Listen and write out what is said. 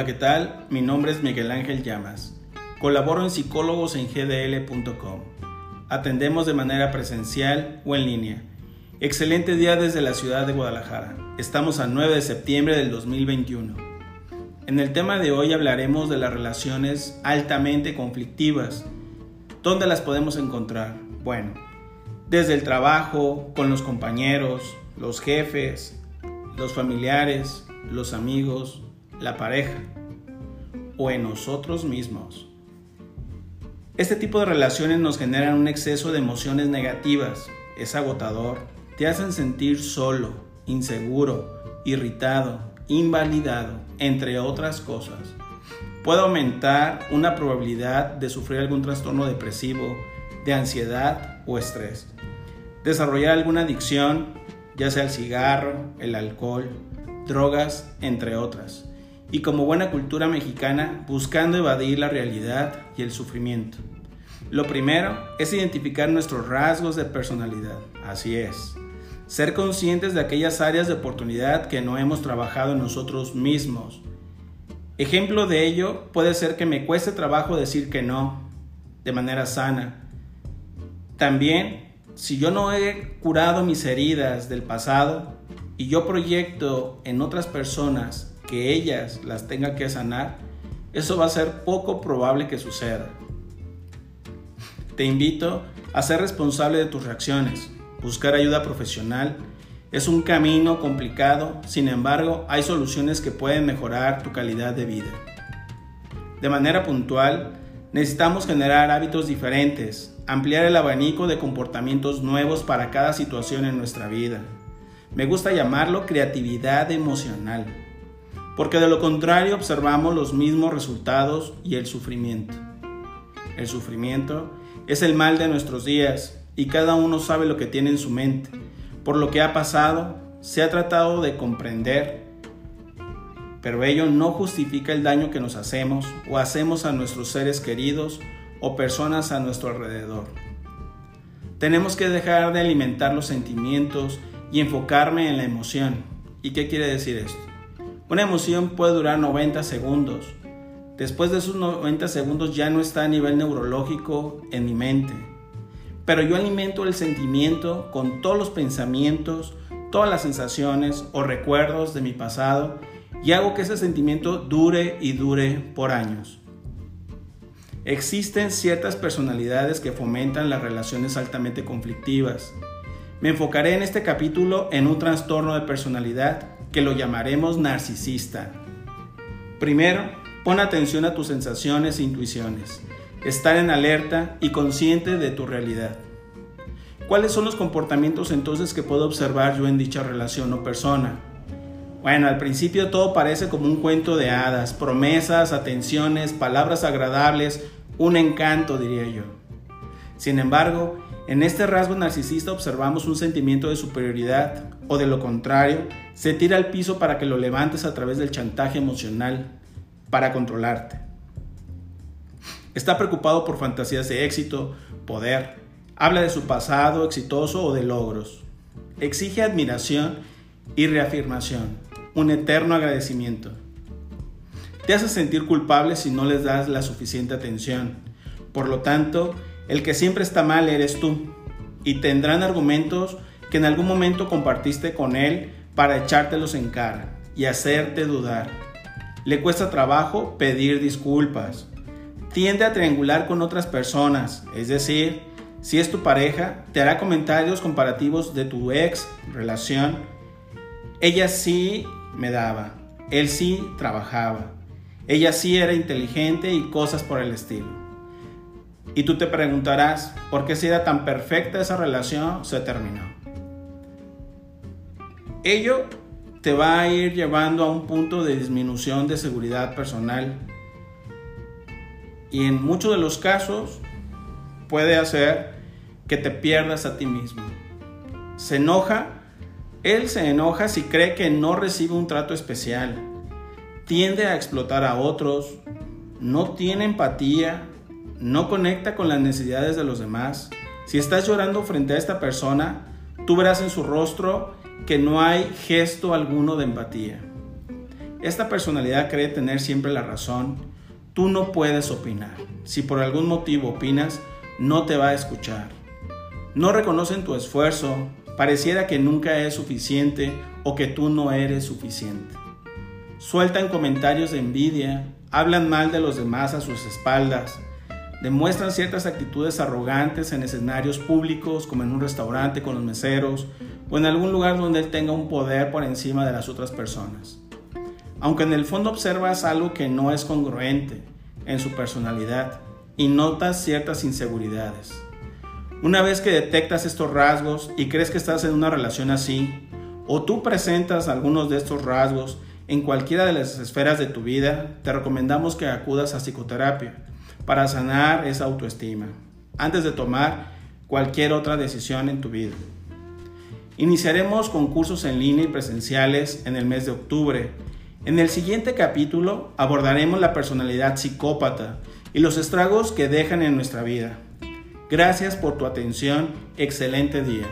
Hola, ¿qué tal? Mi nombre es Miguel Ángel Llamas. Colaboro en psicólogos en gdl.com. Atendemos de manera presencial o en línea. Excelente día desde la ciudad de Guadalajara. Estamos a 9 de septiembre del 2021. En el tema de hoy hablaremos de las relaciones altamente conflictivas. ¿Dónde las podemos encontrar? Bueno, desde el trabajo, con los compañeros, los jefes, los familiares, los amigos, la pareja o en nosotros mismos. Este tipo de relaciones nos generan un exceso de emociones negativas, es agotador, te hacen sentir solo, inseguro, irritado, invalidado, entre otras cosas. Puede aumentar una probabilidad de sufrir algún trastorno depresivo, de ansiedad o estrés. Desarrollar alguna adicción, ya sea el cigarro, el alcohol, drogas, entre otras y como buena cultura mexicana buscando evadir la realidad y el sufrimiento. Lo primero es identificar nuestros rasgos de personalidad, así es. Ser conscientes de aquellas áreas de oportunidad que no hemos trabajado en nosotros mismos. Ejemplo de ello puede ser que me cueste trabajo decir que no, de manera sana. También, si yo no he curado mis heridas del pasado y yo proyecto en otras personas que ellas las tengan que sanar, eso va a ser poco probable que suceda. Te invito a ser responsable de tus reacciones. Buscar ayuda profesional es un camino complicado, sin embargo hay soluciones que pueden mejorar tu calidad de vida. De manera puntual, necesitamos generar hábitos diferentes, ampliar el abanico de comportamientos nuevos para cada situación en nuestra vida. Me gusta llamarlo creatividad emocional porque de lo contrario observamos los mismos resultados y el sufrimiento. El sufrimiento es el mal de nuestros días y cada uno sabe lo que tiene en su mente. Por lo que ha pasado, se ha tratado de comprender, pero ello no justifica el daño que nos hacemos o hacemos a nuestros seres queridos o personas a nuestro alrededor. Tenemos que dejar de alimentar los sentimientos y enfocarme en la emoción. ¿Y qué quiere decir esto? Una emoción puede durar 90 segundos. Después de esos 90 segundos ya no está a nivel neurológico en mi mente. Pero yo alimento el sentimiento con todos los pensamientos, todas las sensaciones o recuerdos de mi pasado y hago que ese sentimiento dure y dure por años. Existen ciertas personalidades que fomentan las relaciones altamente conflictivas. Me enfocaré en este capítulo en un trastorno de personalidad que lo llamaremos narcisista. Primero, pon atención a tus sensaciones e intuiciones. Estar en alerta y consciente de tu realidad. ¿Cuáles son los comportamientos entonces que puedo observar yo en dicha relación o persona? Bueno, al principio todo parece como un cuento de hadas, promesas, atenciones, palabras agradables, un encanto, diría yo. Sin embargo, en este rasgo narcisista observamos un sentimiento de superioridad o de lo contrario, se tira al piso para que lo levantes a través del chantaje emocional para controlarte. Está preocupado por fantasías de éxito, poder, habla de su pasado exitoso o de logros. Exige admiración y reafirmación, un eterno agradecimiento. Te hace sentir culpable si no les das la suficiente atención. Por lo tanto, el que siempre está mal eres tú y tendrán argumentos que en algún momento compartiste con él para echártelos en cara y hacerte dudar. Le cuesta trabajo pedir disculpas. Tiende a triangular con otras personas, es decir, si es tu pareja, te hará comentarios comparativos de tu ex relación. Ella sí me daba, él sí trabajaba, ella sí era inteligente y cosas por el estilo. Y tú te preguntarás, ¿por qué si era tan perfecta esa relación se terminó? Ello te va a ir llevando a un punto de disminución de seguridad personal y en muchos de los casos puede hacer que te pierdas a ti mismo. Se enoja, él se enoja si cree que no recibe un trato especial, tiende a explotar a otros, no tiene empatía, no conecta con las necesidades de los demás. Si estás llorando frente a esta persona, tú verás en su rostro que no hay gesto alguno de empatía. esta personalidad cree tener siempre la razón, tú no puedes opinar. Si por algún motivo opinas, no te va a escuchar. No reconocen tu esfuerzo, pareciera que nunca es suficiente o que tú no eres suficiente. Sueltan comentarios de envidia, hablan mal de los demás a sus espaldas, demuestran ciertas actitudes arrogantes en escenarios públicos como en un restaurante con los meseros o en algún lugar donde él tenga un poder por encima de las otras personas. Aunque en el fondo observas algo que no es congruente en su personalidad y notas ciertas inseguridades. Una vez que detectas estos rasgos y crees que estás en una relación así, o tú presentas algunos de estos rasgos en cualquiera de las esferas de tu vida, te recomendamos que acudas a psicoterapia para sanar esa autoestima antes de tomar cualquier otra decisión en tu vida. Iniciaremos con cursos en línea y presenciales en el mes de octubre. En el siguiente capítulo abordaremos la personalidad psicópata y los estragos que dejan en nuestra vida. Gracias por tu atención. Excelente día.